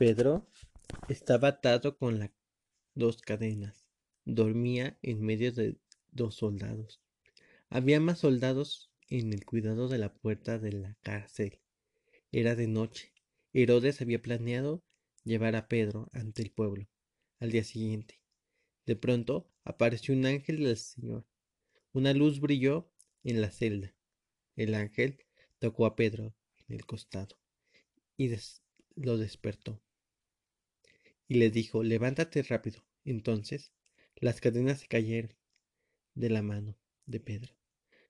Pedro estaba atado con las dos cadenas. Dormía en medio de dos soldados. Había más soldados en el cuidado de la puerta de la cárcel. Era de noche. Herodes había planeado llevar a Pedro ante el pueblo al día siguiente. De pronto apareció un ángel del Señor. Una luz brilló en la celda. El ángel tocó a Pedro en el costado y lo despertó. Y le dijo, levántate rápido. Entonces las cadenas se cayeron de la mano de Pedro.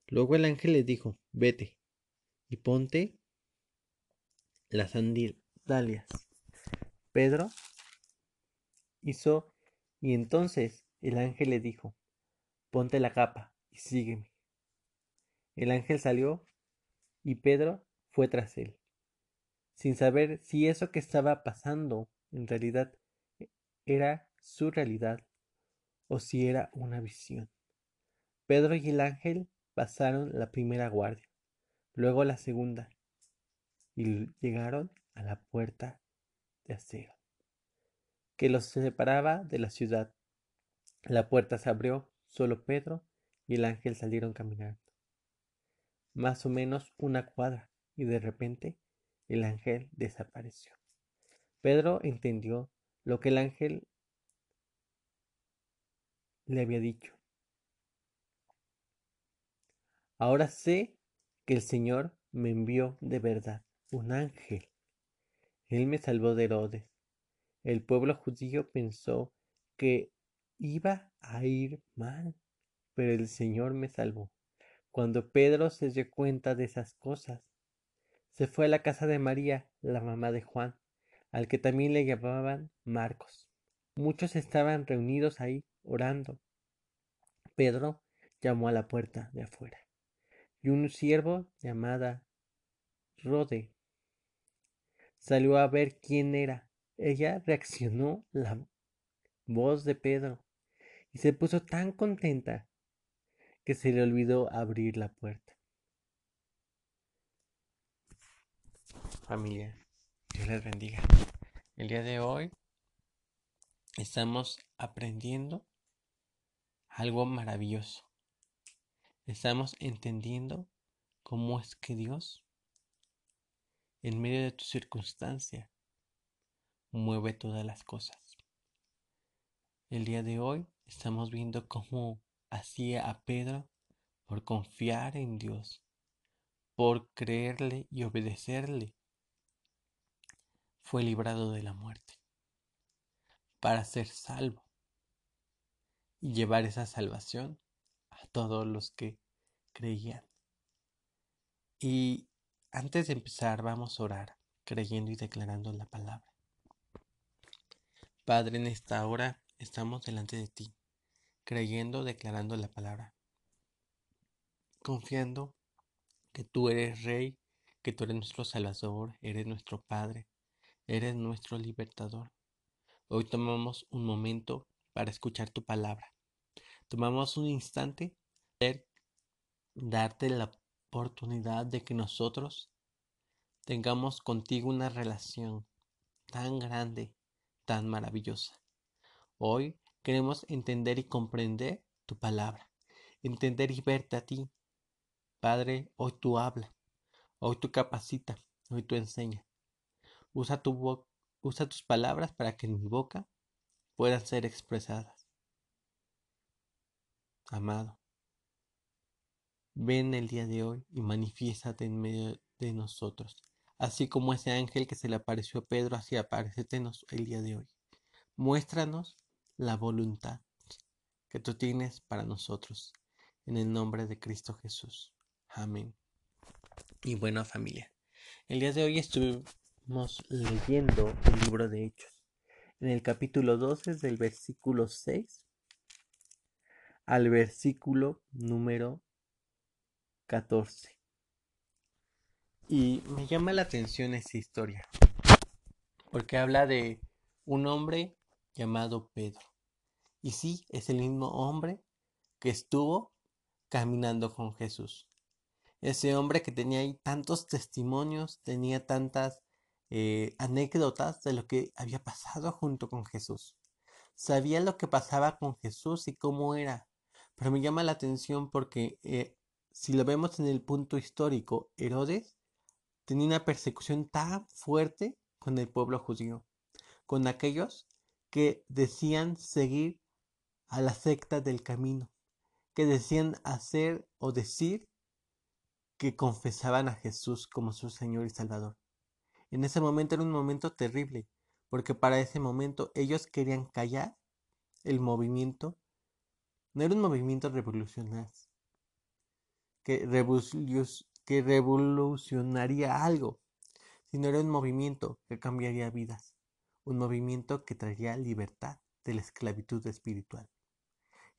Luego el ángel le dijo, vete y ponte las sandalias. Pedro hizo y entonces el ángel le dijo, ponte la capa y sígueme. El ángel salió y Pedro fue tras él, sin saber si eso que estaba pasando en realidad era su realidad o si era una visión. Pedro y el ángel pasaron la primera guardia, luego la segunda, y llegaron a la puerta de acero, que los separaba de la ciudad. La puerta se abrió, solo Pedro y el ángel salieron caminando. Más o menos una cuadra, y de repente el ángel desapareció. Pedro entendió lo que el ángel le había dicho. Ahora sé que el Señor me envió de verdad un ángel. Él me salvó de Herodes. El pueblo judío pensó que iba a ir mal, pero el Señor me salvó. Cuando Pedro se dio cuenta de esas cosas, se fue a la casa de María, la mamá de Juan, al que también le llamaban Marcos. Muchos estaban reunidos ahí orando. Pedro llamó a la puerta de afuera y un siervo llamada Rode salió a ver quién era. Ella reaccionó la voz de Pedro y se puso tan contenta que se le olvidó abrir la puerta. Familia, Dios les bendiga. El día de hoy estamos aprendiendo algo maravilloso estamos entendiendo cómo es que Dios, en medio de tu circunstancia, mueve todas las cosas. El día de hoy estamos viendo cómo hacía a Pedro por confiar en Dios, por creerle y obedecerle, fue librado de la muerte para ser salvo y llevar esa salvación a todos los que creían. Y antes de empezar vamos a orar creyendo y declarando la palabra. Padre, en esta hora estamos delante de ti, creyendo, declarando la palabra, confiando que tú eres Rey, que tú eres nuestro Salvador, eres nuestro Padre, eres nuestro libertador. Hoy tomamos un momento para escuchar tu palabra. Tomamos un instante para darte la oportunidad de que nosotros tengamos contigo una relación tan grande, tan maravillosa. Hoy queremos entender y comprender tu palabra, entender y verte a ti. Padre, hoy tú habla, hoy tú capacita, hoy tú enseña. Usa, tu usa tus palabras para que en mi boca puedan ser expresadas. Amado, ven el día de hoy y manifiéstate en medio de nosotros, así como ese ángel que se le apareció a Pedro, así aparecetenos el día de hoy. Muéstranos la voluntad que tú tienes para nosotros, en el nombre de Cristo Jesús. Amén. Y bueno familia, el día de hoy leyendo el libro de Hechos. En el capítulo 12 del versículo 6 al versículo número 14. Y me llama la atención esta historia, porque habla de un hombre llamado Pedro. Y sí, es el mismo hombre que estuvo caminando con Jesús. Ese hombre que tenía ahí tantos testimonios, tenía tantas eh, anécdotas de lo que había pasado junto con Jesús. Sabía lo que pasaba con Jesús y cómo era, pero me llama la atención porque eh, si lo vemos en el punto histórico, Herodes tenía una persecución tan fuerte con el pueblo judío, con aquellos que decían seguir a la secta del camino, que decían hacer o decir que confesaban a Jesús como su Señor y Salvador. En ese momento era un momento terrible, porque para ese momento ellos querían callar el movimiento. No era un movimiento revolucionario, que, revolucionaría algo, sino era un movimiento que cambiaría vidas, un movimiento que traería libertad de la esclavitud espiritual.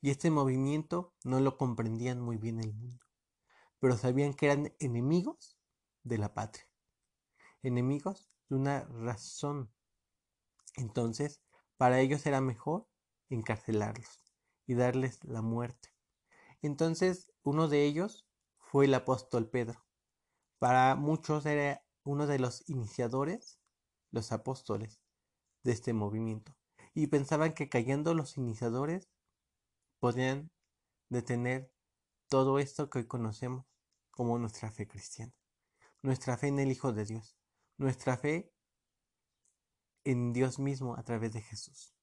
Y este movimiento no lo comprendían muy bien el mundo, pero sabían que eran enemigos de la patria enemigos de una razón. Entonces, para ellos era mejor encarcelarlos y darles la muerte. Entonces, uno de ellos fue el apóstol Pedro. Para muchos era uno de los iniciadores, los apóstoles de este movimiento. Y pensaban que cayendo los iniciadores podían detener todo esto que hoy conocemos como nuestra fe cristiana, nuestra fe en el Hijo de Dios nuestra fe en Dios mismo a través de Jesús.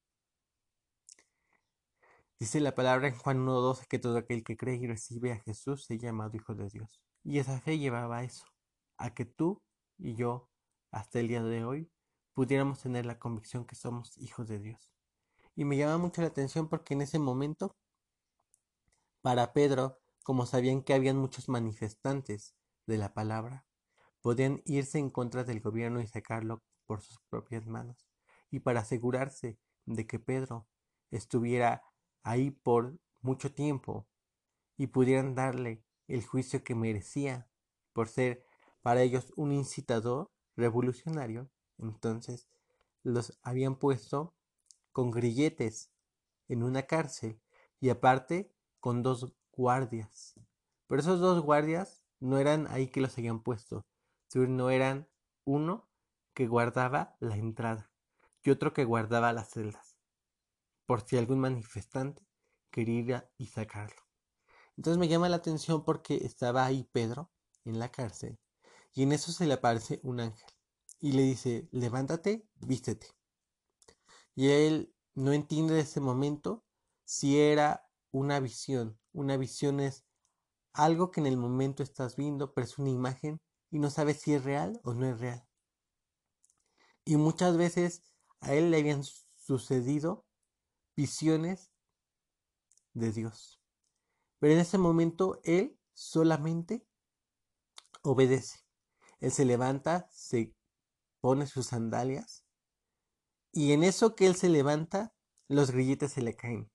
Dice la palabra en Juan 1.12 que todo aquel que cree y recibe a Jesús se llamado Hijo de Dios. Y esa fe llevaba a eso, a que tú y yo, hasta el día de hoy, pudiéramos tener la convicción que somos hijos de Dios. Y me llama mucho la atención porque en ese momento, para Pedro, como sabían que habían muchos manifestantes de la palabra, podían irse en contra del gobierno y sacarlo por sus propias manos. Y para asegurarse de que Pedro estuviera ahí por mucho tiempo y pudieran darle el juicio que merecía por ser para ellos un incitador revolucionario, entonces los habían puesto con grilletes en una cárcel y aparte con dos guardias. Pero esos dos guardias no eran ahí que los habían puesto, no eran uno que guardaba la entrada y otro que guardaba las celdas, por si algún manifestante quería ir y sacarlo. Entonces me llama la atención porque estaba ahí Pedro en la cárcel y en eso se le aparece un ángel y le dice, levántate, vístete. Y él no entiende de ese momento si era una visión. Una visión es algo que en el momento estás viendo, pero es una imagen y no sabe si es real o no es real. Y muchas veces a él le habían sucedido visiones de Dios. Pero en ese momento él solamente obedece. Él se levanta, se pone sus sandalias y en eso que él se levanta, los grilletes se le caen.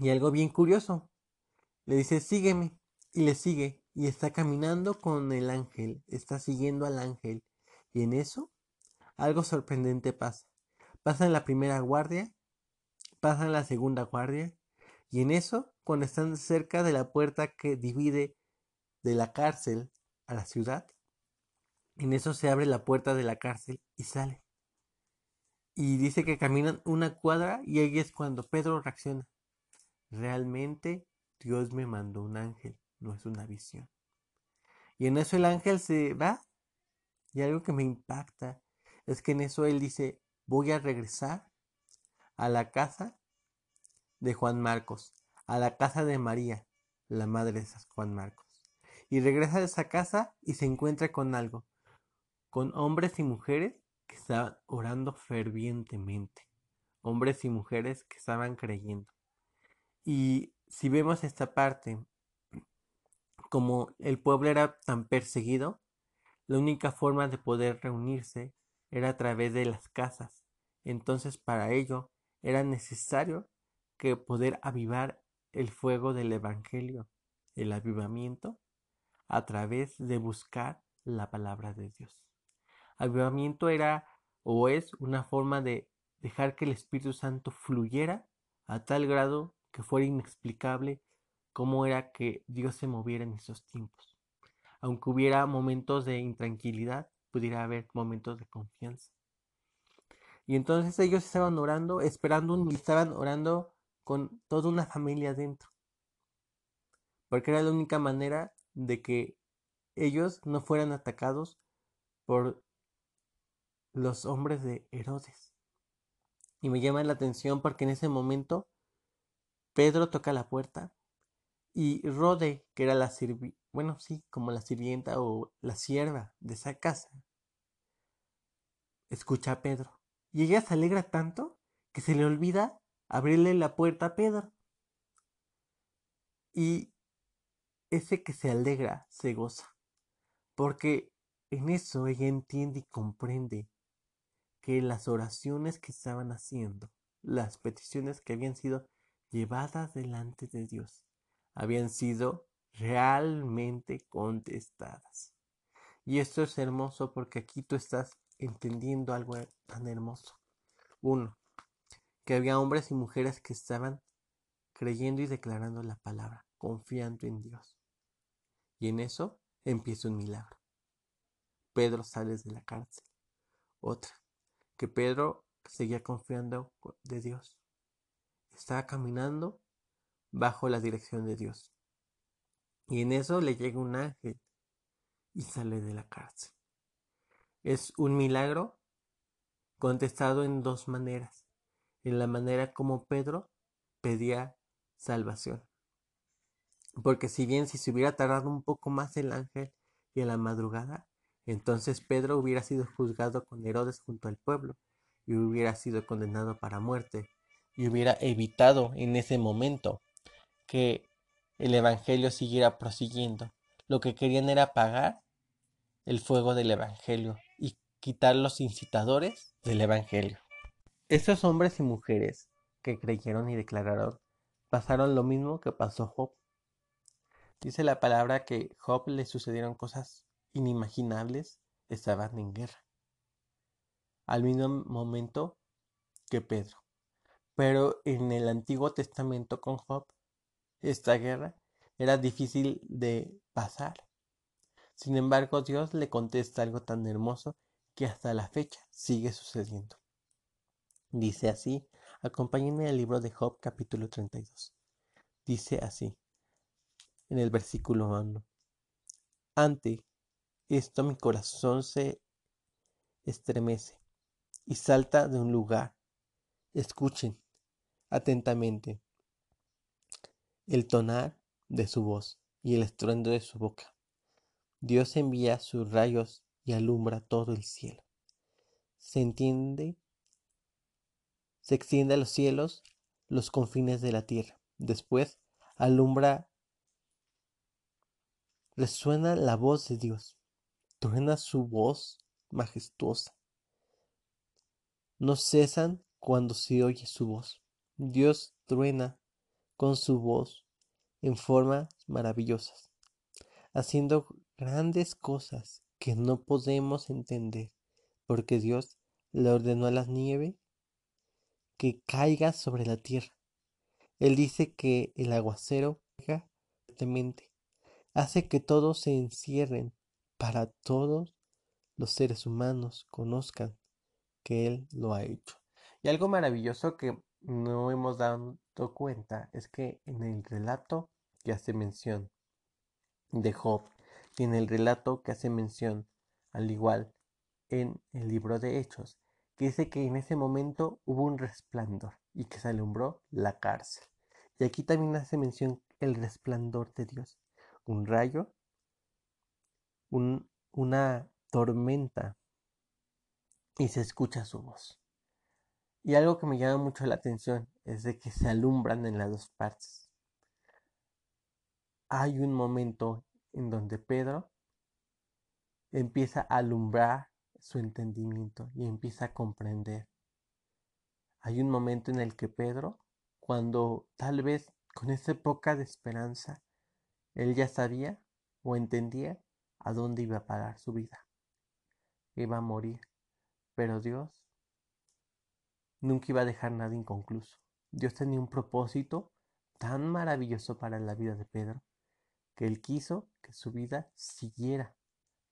Y algo bien curioso, le dice, sígueme, y le sigue y está caminando con el ángel, está siguiendo al ángel. Y en eso, algo sorprendente pasa. Pasa la primera guardia, pasa la segunda guardia, y en eso, cuando están cerca de la puerta que divide de la cárcel a la ciudad, en eso se abre la puerta de la cárcel y sale. Y dice que caminan una cuadra y ahí es cuando Pedro reacciona. Realmente Dios me mandó un ángel no es una visión. Y en eso el ángel se va. Y algo que me impacta es que en eso él dice, voy a regresar a la casa de Juan Marcos, a la casa de María, la madre de Juan Marcos. Y regresa a esa casa y se encuentra con algo, con hombres y mujeres que estaban orando fervientemente, hombres y mujeres que estaban creyendo. Y si vemos esta parte como el pueblo era tan perseguido, la única forma de poder reunirse era a través de las casas. Entonces para ello era necesario que poder avivar el fuego del Evangelio, el avivamiento, a través de buscar la palabra de Dios. Avivamiento era o es una forma de dejar que el Espíritu Santo fluyera a tal grado que fuera inexplicable cómo era que Dios se moviera en esos tiempos. Aunque hubiera momentos de intranquilidad, pudiera haber momentos de confianza. Y entonces ellos estaban orando, esperando un, estaban orando con toda una familia dentro. Porque era la única manera de que ellos no fueran atacados por los hombres de Herodes. Y me llama la atención porque en ese momento Pedro toca la puerta y Rode, que era la sirvi bueno, sí, como la sirvienta o la sierva de esa casa, escucha a Pedro. Y ella se alegra tanto que se le olvida abrirle la puerta a Pedro. Y ese que se alegra se goza, porque en eso ella entiende y comprende que las oraciones que estaban haciendo, las peticiones que habían sido llevadas delante de Dios, habían sido realmente contestadas. Y esto es hermoso porque aquí tú estás entendiendo algo tan hermoso. Uno, que había hombres y mujeres que estaban creyendo y declarando la palabra, confiando en Dios. Y en eso empieza un milagro. Pedro sale de la cárcel. Otra, que Pedro seguía confiando de Dios. Estaba caminando bajo la dirección de Dios. Y en eso le llega un ángel y sale de la cárcel. Es un milagro contestado en dos maneras. En la manera como Pedro pedía salvación. Porque si bien si se hubiera tardado un poco más el ángel y en la madrugada, entonces Pedro hubiera sido juzgado con Herodes junto al pueblo y hubiera sido condenado para muerte y hubiera evitado en ese momento que el Evangelio siguiera prosiguiendo. Lo que querían era apagar el fuego del Evangelio y quitar los incitadores del Evangelio. Esos hombres y mujeres que creyeron y declararon pasaron lo mismo que pasó Job. Dice la palabra que Job le sucedieron cosas inimaginables, estaban en guerra. Al mismo momento que Pedro. Pero en el Antiguo Testamento con Job, esta guerra era difícil de pasar. Sin embargo, Dios le contesta algo tan hermoso que hasta la fecha sigue sucediendo. Dice así, acompáñenme al libro de Job capítulo 32. Dice así, en el versículo 1. Ante esto mi corazón se estremece y salta de un lugar. Escuchen atentamente el tonar de su voz y el estruendo de su boca. Dios envía sus rayos y alumbra todo el cielo. Se entiende, se extiende a los cielos los confines de la tierra. Después alumbra, resuena la voz de Dios, truena su voz majestuosa. No cesan cuando se oye su voz. Dios truena con su voz en formas maravillosas, haciendo grandes cosas que no podemos entender, porque Dios le ordenó a la nieve que caiga sobre la tierra. Él dice que el aguacero hace que todos se encierren para todos los seres humanos conozcan que Él lo ha hecho. Y algo maravilloso que no hemos dado cuenta es que en el relato que hace mención de Job y en el relato que hace mención, al igual en el libro de Hechos, que dice que en ese momento hubo un resplandor y que se alumbró la cárcel. Y aquí también hace mención el resplandor de Dios, un rayo, una tormenta y se escucha su voz. Y algo que me llama mucho la atención es de que se alumbran en las dos partes. Hay un momento en donde Pedro empieza a alumbrar su entendimiento y empieza a comprender. Hay un momento en el que Pedro, cuando tal vez con esa época de esperanza, él ya sabía o entendía a dónde iba a parar su vida. Iba a morir. Pero Dios nunca iba a dejar nada inconcluso. Dios tenía un propósito tan maravilloso para la vida de Pedro que él quiso que su vida siguiera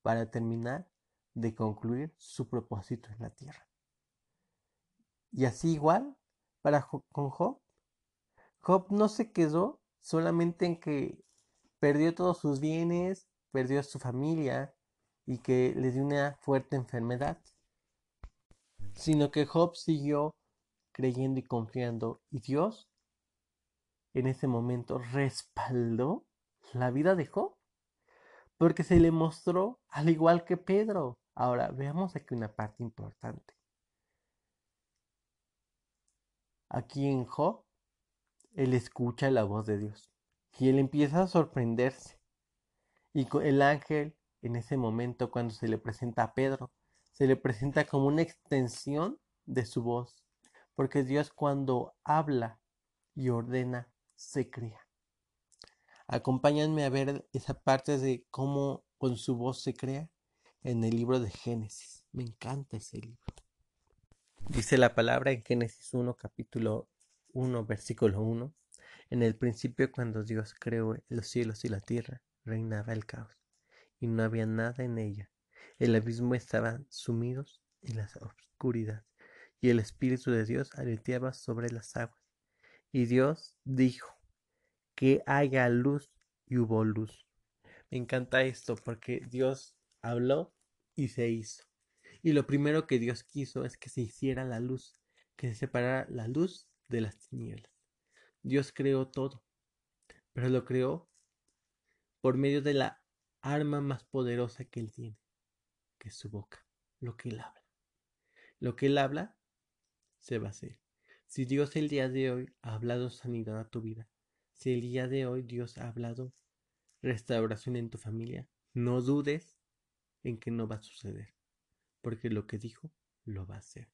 para terminar de concluir su propósito en la tierra. Y así igual para con Job. Job no se quedó solamente en que perdió todos sus bienes, perdió a su familia y que le dio una fuerte enfermedad, sino que Job siguió creyendo y confiando y Dios en ese momento respaldó la vida de Job porque se le mostró al igual que Pedro. Ahora veamos aquí una parte importante. Aquí en Job, él escucha la voz de Dios y él empieza a sorprenderse. Y el ángel, en ese momento, cuando se le presenta a Pedro, se le presenta como una extensión de su voz, porque Dios cuando habla y ordena, se crea. Acompáñenme a ver esa parte de cómo con su voz se crea en el libro de Génesis. Me encanta ese libro. Dice la palabra en Génesis 1, capítulo 1, versículo 1. En el principio, cuando Dios creó los cielos y la tierra, reinaba el caos, y no había nada en ella. El abismo estaba sumido en la oscuridad, y el Espíritu de Dios aleteaba sobre las aguas. Y Dios dijo, que haya luz, y hubo luz. Me encanta esto porque Dios habló y se hizo. Y lo primero que Dios quiso es que se hiciera la luz, que se separara la luz de las tinieblas. Dios creó todo, pero lo creó por medio de la arma más poderosa que Él tiene, su boca, lo que Él habla. Lo que Él habla se va a hacer. Si Dios el día de hoy ha hablado sanidad a tu vida, si el día de hoy Dios ha hablado restauración en tu familia, no dudes en que no va a suceder, porque lo que dijo lo va a hacer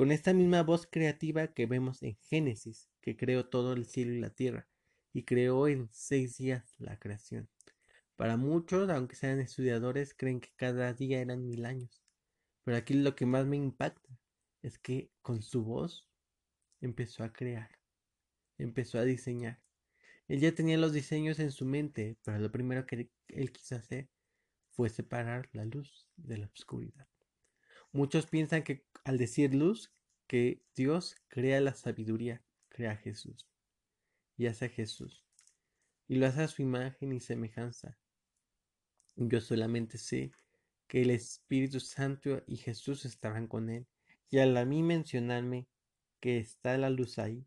con esta misma voz creativa que vemos en Génesis, que creó todo el cielo y la tierra, y creó en seis días la creación. Para muchos, aunque sean estudiadores, creen que cada día eran mil años. Pero aquí lo que más me impacta es que con su voz empezó a crear, empezó a diseñar. Él ya tenía los diseños en su mente, pero lo primero que él quiso hacer fue separar la luz de la oscuridad. Muchos piensan que al decir luz, que Dios crea la sabiduría, crea a Jesús y hace a Jesús y lo hace a su imagen y semejanza. Yo solamente sé que el Espíritu Santo y Jesús estaban con él y al a mí mencionarme que está la luz ahí,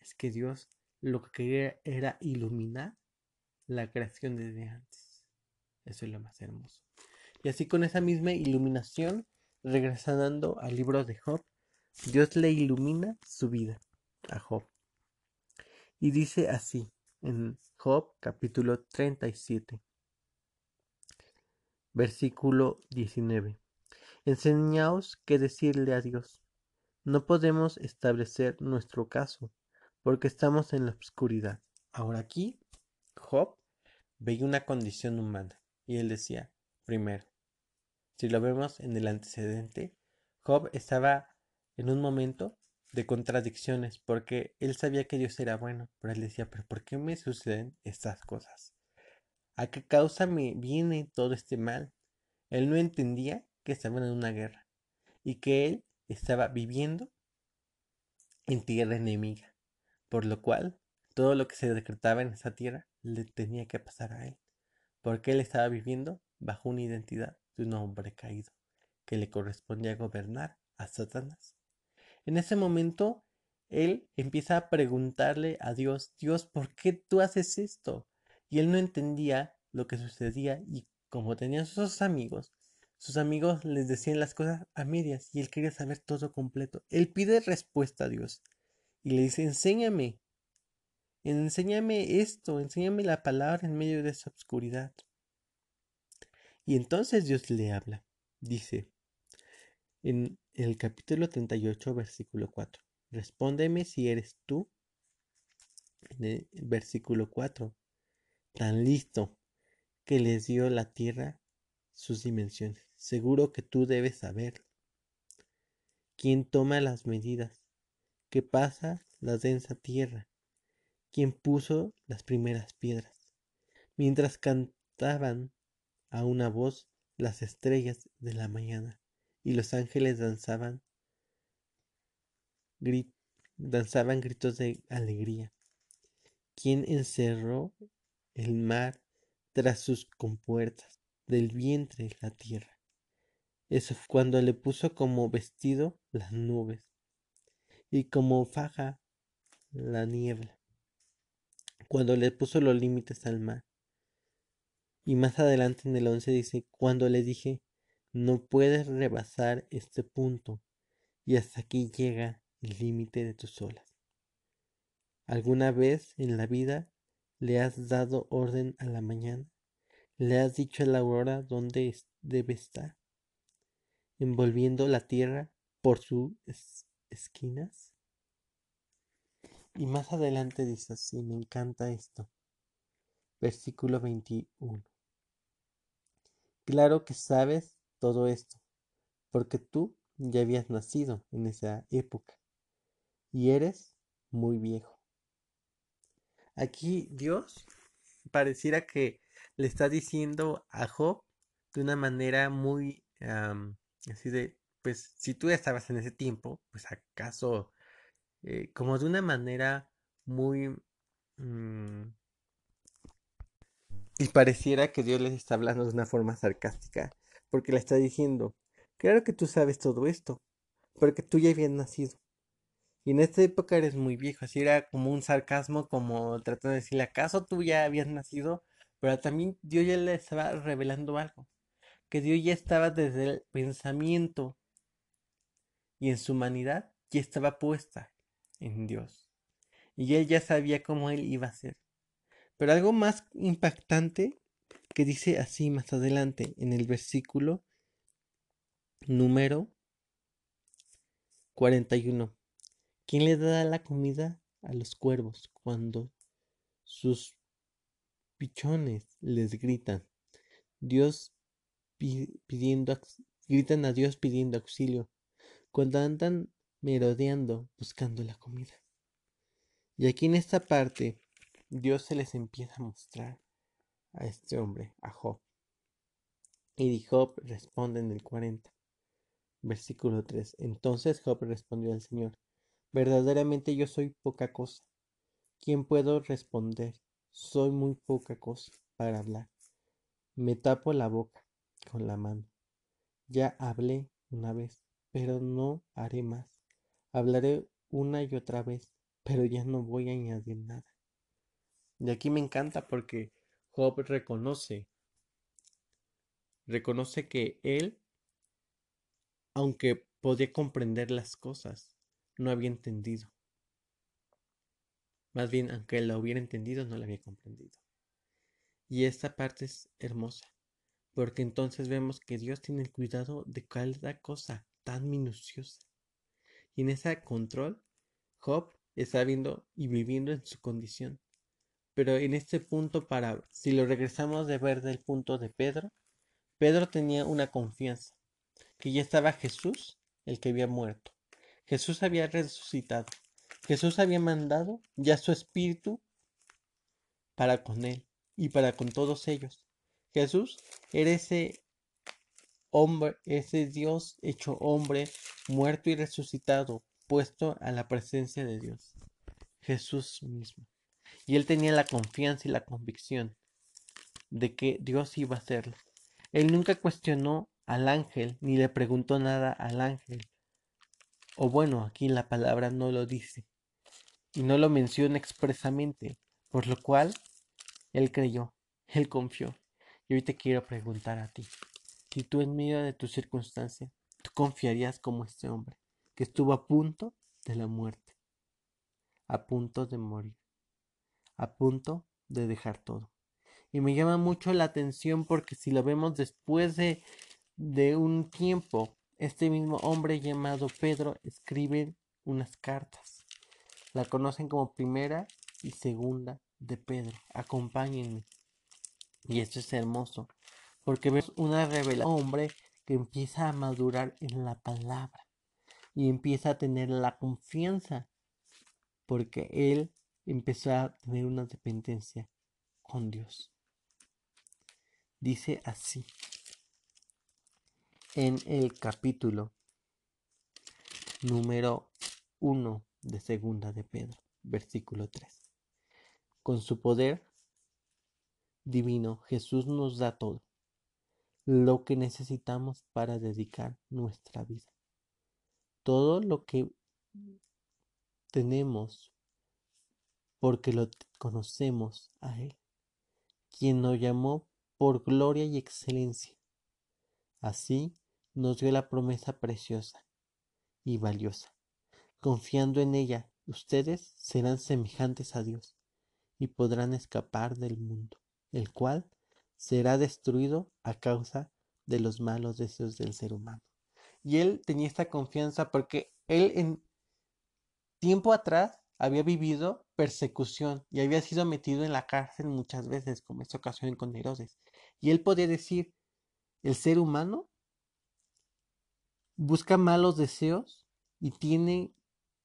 es que Dios lo que quería era iluminar la creación desde antes. Eso es lo más hermoso. Y así con esa misma iluminación regresando al libro de Job, Dios le ilumina su vida a Job. Y dice así en Job capítulo 37, versículo 19. Enseñaos qué decirle a Dios. No podemos establecer nuestro caso porque estamos en la oscuridad. Ahora aquí, Job veía una condición humana y él decía, primero, si lo vemos en el antecedente, Job estaba en un momento de contradicciones porque él sabía que Dios era bueno, pero él decía, pero ¿por qué me suceden estas cosas? ¿A qué causa me viene todo este mal? Él no entendía que estaban en una guerra y que él estaba viviendo en tierra enemiga, por lo cual todo lo que se decretaba en esa tierra le tenía que pasar a él, porque él estaba viviendo bajo una identidad de un hombre caído, que le correspondía gobernar a Satanás. En ese momento, él empieza a preguntarle a Dios, Dios, ¿por qué tú haces esto? Y él no entendía lo que sucedía y como tenía sus amigos, sus amigos les decían las cosas a medias y él quería saber todo completo. Él pide respuesta a Dios y le dice, enséñame, enséñame esto, enséñame la palabra en medio de esa oscuridad. Y entonces Dios le habla. Dice en el capítulo 38, versículo 4. Respóndeme si eres tú. En el versículo 4. Tan listo que les dio la tierra sus dimensiones. Seguro que tú debes saber. ¿Quién toma las medidas? ¿Qué pasa la densa tierra? ¿Quién puso las primeras piedras? Mientras cantaban a una voz las estrellas de la mañana y los ángeles danzaban, danzaban gritos de alegría. ¿Quién encerró el mar tras sus compuertas, del vientre la tierra? Eso fue cuando le puso como vestido las nubes y como faja la niebla, cuando le puso los límites al mar. Y más adelante en el 11 dice, cuando le dije, no puedes rebasar este punto y hasta aquí llega el límite de tus olas. ¿Alguna vez en la vida le has dado orden a la mañana? ¿Le has dicho a la aurora dónde debe estar? Envolviendo la tierra por sus esquinas. Y más adelante dice así, me encanta esto. Versículo 21. Claro que sabes todo esto, porque tú ya habías nacido en esa época y eres muy viejo. Aquí Dios pareciera que le está diciendo a Job de una manera muy así de, pues si tú estabas en ese tiempo, pues acaso eh, como de una manera muy... Mm, y pareciera que Dios les está hablando de una forma sarcástica, porque le está diciendo, claro que tú sabes todo esto, porque tú ya habías nacido. Y en esta época eres muy viejo, así era como un sarcasmo, como tratando de decirle, ¿acaso tú ya habías nacido? Pero también Dios ya le estaba revelando algo, que Dios ya estaba desde el pensamiento y en su humanidad ya estaba puesta en Dios. Y él ya sabía cómo él iba a ser. Pero algo más impactante que dice así más adelante en el versículo número 41. ¿Quién le da la comida a los cuervos cuando sus pichones les gritan? Dios pidiendo gritan a Dios pidiendo auxilio cuando andan merodeando buscando la comida. Y aquí en esta parte Dios se les empieza a mostrar a este hombre, a Job. Y Job responde en el 40, versículo 3. Entonces Job respondió al Señor, verdaderamente yo soy poca cosa. ¿Quién puedo responder? Soy muy poca cosa para hablar. Me tapo la boca con la mano. Ya hablé una vez, pero no haré más. Hablaré una y otra vez, pero ya no voy a añadir nada. Y aquí me encanta porque Job reconoce, reconoce que él, aunque podía comprender las cosas, no había entendido. Más bien, aunque lo hubiera entendido, no lo había comprendido. Y esta parte es hermosa, porque entonces vemos que Dios tiene el cuidado de cada cosa tan minuciosa. Y en ese control, Job está viendo y viviendo en su condición. Pero en este punto, para si lo regresamos de ver del punto de Pedro, Pedro tenía una confianza, que ya estaba Jesús, el que había muerto. Jesús había resucitado. Jesús había mandado ya su espíritu para con él y para con todos ellos. Jesús era ese hombre, ese Dios hecho hombre, muerto y resucitado, puesto a la presencia de Dios, Jesús mismo. Y él tenía la confianza y la convicción de que Dios iba a hacerlo. Él nunca cuestionó al ángel ni le preguntó nada al ángel. O bueno, aquí la palabra no lo dice y no lo menciona expresamente, por lo cual él creyó, él confió. Y hoy te quiero preguntar a ti. Si tú en medio de tu circunstancia, tú confiarías como este hombre, que estuvo a punto de la muerte, a punto de morir, a punto de dejar todo. Y me llama mucho la atención porque si lo vemos después de, de un tiempo, este mismo hombre llamado Pedro escribe unas cartas. La conocen como primera y segunda de Pedro. Acompáñenme. Y esto es hermoso porque vemos una revelación hombre que empieza a madurar en la palabra y empieza a tener la confianza porque él empezó a tener una dependencia con Dios. Dice así en el capítulo número 1 de Segunda de Pedro, versículo 3. Con su poder divino, Jesús nos da todo lo que necesitamos para dedicar nuestra vida. Todo lo que tenemos porque lo conocemos a Él, quien nos llamó por gloria y excelencia. Así nos dio la promesa preciosa y valiosa. Confiando en ella, ustedes serán semejantes a Dios y podrán escapar del mundo, el cual será destruido a causa de los malos deseos del ser humano. Y él tenía esta confianza porque él en tiempo atrás había vivido persecución y había sido metido en la cárcel muchas veces, como esta ocasión con Herodes. Y él podía decir, el ser humano busca malos deseos y tiene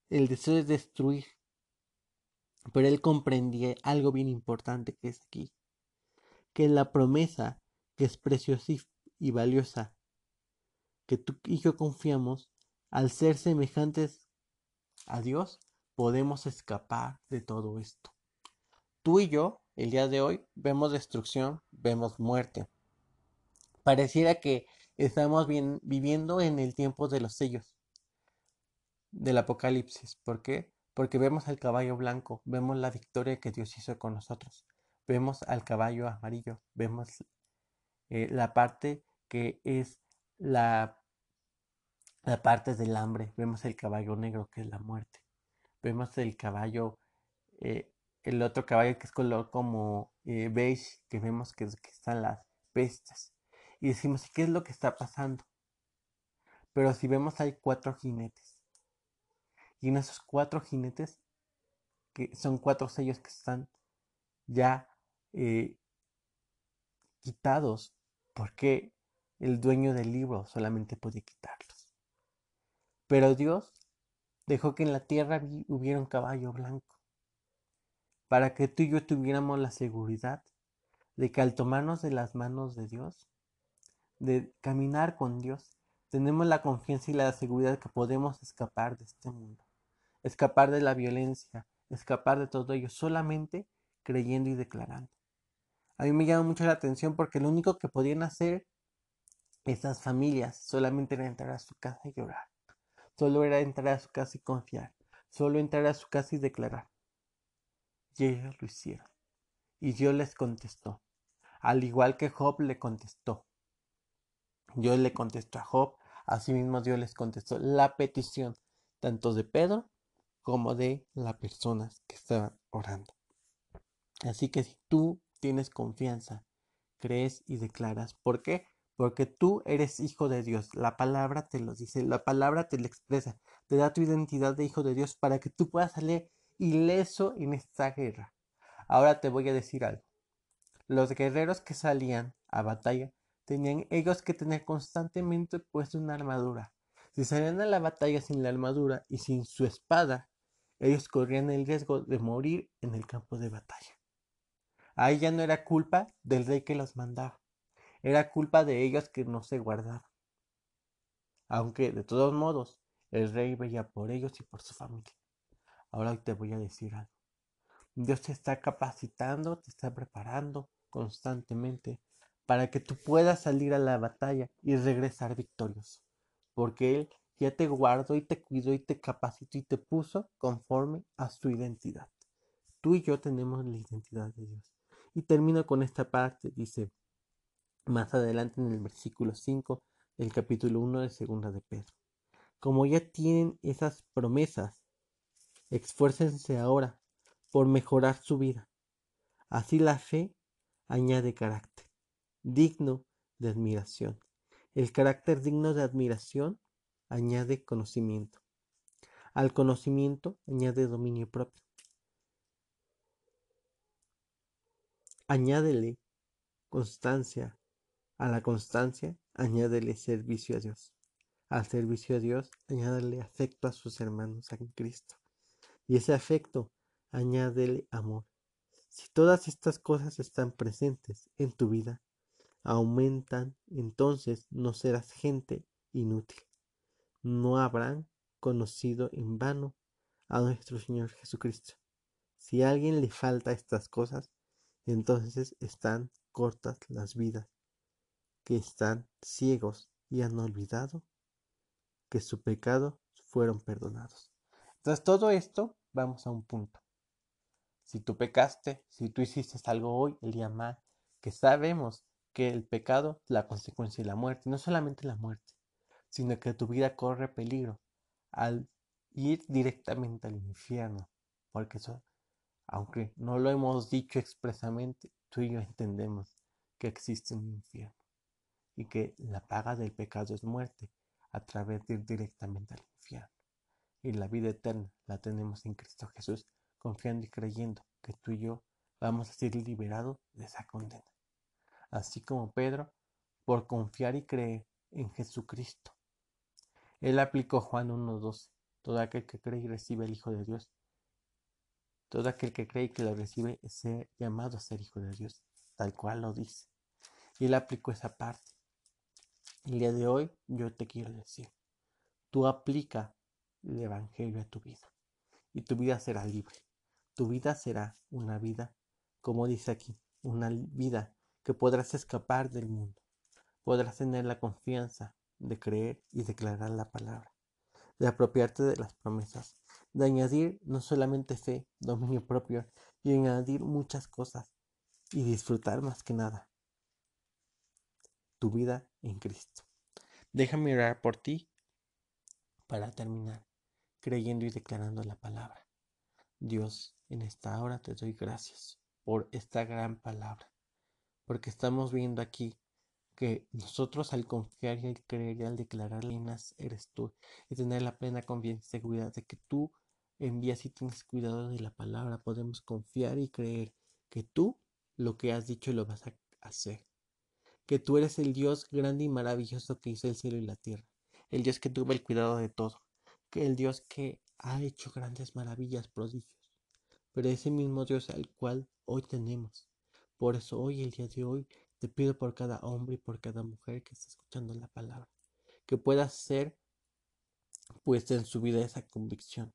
el deseo de destruir. Pero él comprendía algo bien importante que es aquí que la promesa que es preciosa y valiosa, que tú y yo confiamos, al ser semejantes a Dios, podemos escapar de todo esto. Tú y yo, el día de hoy, vemos destrucción, vemos muerte. Pareciera que estamos bien, viviendo en el tiempo de los sellos del Apocalipsis. ¿Por qué? Porque vemos el caballo blanco, vemos la victoria que Dios hizo con nosotros vemos al caballo amarillo, vemos eh, la parte que es la, la parte del hambre, vemos el caballo negro que es la muerte, vemos el caballo, eh, el otro caballo que es color como eh, beige, que vemos que, que están las pestes, y decimos, ¿qué es lo que está pasando? Pero si vemos hay cuatro jinetes, y en esos cuatro jinetes, que son cuatro sellos que están ya eh, quitados porque el dueño del libro solamente podía quitarlos. Pero Dios dejó que en la tierra hubiera un caballo blanco para que tú y yo tuviéramos la seguridad de que al tomarnos de las manos de Dios, de caminar con Dios, tenemos la confianza y la seguridad que podemos escapar de este mundo, escapar de la violencia, escapar de todo ello, solamente creyendo y declarando. A mí me llama mucho la atención porque lo único que podían hacer estas familias solamente era entrar a su casa y llorar. Solo era entrar a su casa y confiar. Solo entrar a su casa y declarar. Y ellos lo hicieron. Y Dios les contestó. Al igual que Job le contestó. Dios le contestó a Job. Asimismo Dios les contestó la petición tanto de Pedro como de las personas que estaban orando. Así que si tú tienes confianza, crees y declaras. ¿Por qué? Porque tú eres hijo de Dios. La palabra te lo dice, la palabra te lo expresa, te da tu identidad de hijo de Dios para que tú puedas salir ileso en esta guerra. Ahora te voy a decir algo. Los guerreros que salían a batalla tenían ellos que tener constantemente puesto una armadura. Si salían a la batalla sin la armadura y sin su espada, ellos corrían el riesgo de morir en el campo de batalla. Ahí ya no era culpa del rey que los mandaba, era culpa de ellos que no se guardaban. Aunque, de todos modos, el rey veía por ellos y por su familia. Ahora te voy a decir algo. Dios te está capacitando, te está preparando constantemente para que tú puedas salir a la batalla y regresar victorioso. Porque Él ya te guardó y te cuidó y te capacitó y te puso conforme a su identidad. Tú y yo tenemos la identidad de Dios. Y termino con esta parte, dice más adelante en el versículo 5 del capítulo 1 de Segunda de Pedro. Como ya tienen esas promesas, esfuércense ahora por mejorar su vida. Así la fe añade carácter, digno de admiración. El carácter digno de admiración añade conocimiento. Al conocimiento añade dominio propio. Añádele constancia. A la constancia, añádele servicio a Dios. Al servicio a Dios, añádele afecto a sus hermanos en Cristo. Y ese afecto, añádele amor. Si todas estas cosas están presentes en tu vida, aumentan, entonces no serás gente inútil. No habrán conocido en vano a nuestro Señor Jesucristo. Si a alguien le falta estas cosas, entonces están cortas las vidas, que están ciegos y han olvidado que su pecado fueron perdonados. Tras todo esto, vamos a un punto. Si tú pecaste, si tú hiciste algo hoy, el día mal, que sabemos que el pecado la consecuencia de la muerte, no solamente la muerte, sino que tu vida corre peligro al ir directamente al infierno, porque aunque no lo hemos dicho expresamente, tú y yo entendemos que existe un infierno y que la paga del pecado es muerte a través de ir directamente al infierno. Y la vida eterna la tenemos en Cristo Jesús, confiando y creyendo que tú y yo vamos a ser liberados de esa condena. Así como Pedro, por confiar y creer en Jesucristo. Él aplicó Juan 1.12. Todo aquel que cree y recibe el Hijo de Dios. Todo aquel que cree y que lo recibe es llamado a ser Hijo de Dios, tal cual lo dice. Y él aplicó esa parte. El día de hoy yo te quiero decir, tú aplica el Evangelio a tu vida y tu vida será libre. Tu vida será una vida, como dice aquí, una vida que podrás escapar del mundo. Podrás tener la confianza de creer y declarar la palabra, de apropiarte de las promesas, de añadir no solamente fe, dominio propio, y añadir muchas cosas y disfrutar más que nada tu vida en Cristo. Déjame orar por ti para terminar, creyendo y declarando la palabra. Dios, en esta hora te doy gracias por esta gran palabra, porque estamos viendo aquí que nosotros al confiar y al creer y al declarar reinas eres tú y tener la plena confianza y seguridad de que tú envías y tienes cuidado de la palabra, podemos confiar y creer que tú lo que has dicho lo vas a hacer que tú eres el Dios grande y maravilloso que hizo el cielo y la tierra, el Dios que tuvo el cuidado de todo, el Dios que ha hecho grandes maravillas, prodigios, pero ese mismo Dios al cual hoy tenemos. Por eso hoy, el día de hoy, te pido por cada hombre y por cada mujer que está escuchando la palabra, que pueda ser puesta en su vida esa convicción,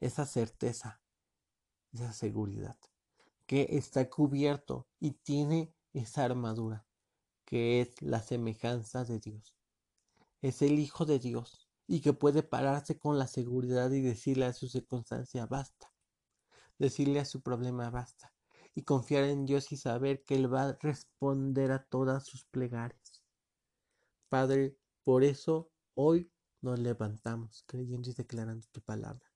esa certeza, esa seguridad, que está cubierto y tiene esa armadura que es la semejanza de Dios. Es el Hijo de Dios y que puede pararse con la seguridad y decirle a su circunstancia basta, decirle a su problema basta y confiar en Dios y saber que Él va a responder a todas sus plegarias. Padre, por eso hoy nos levantamos creyendo y declarando tu palabra,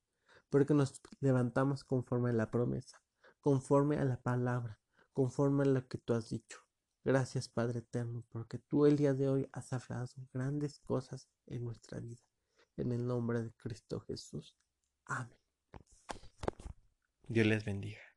porque nos levantamos conforme a la promesa, conforme a la palabra, conforme a lo que tú has dicho. Gracias Padre Eterno, porque tú el día de hoy has hablado grandes cosas en nuestra vida. En el nombre de Cristo Jesús. Amén. Dios les bendiga.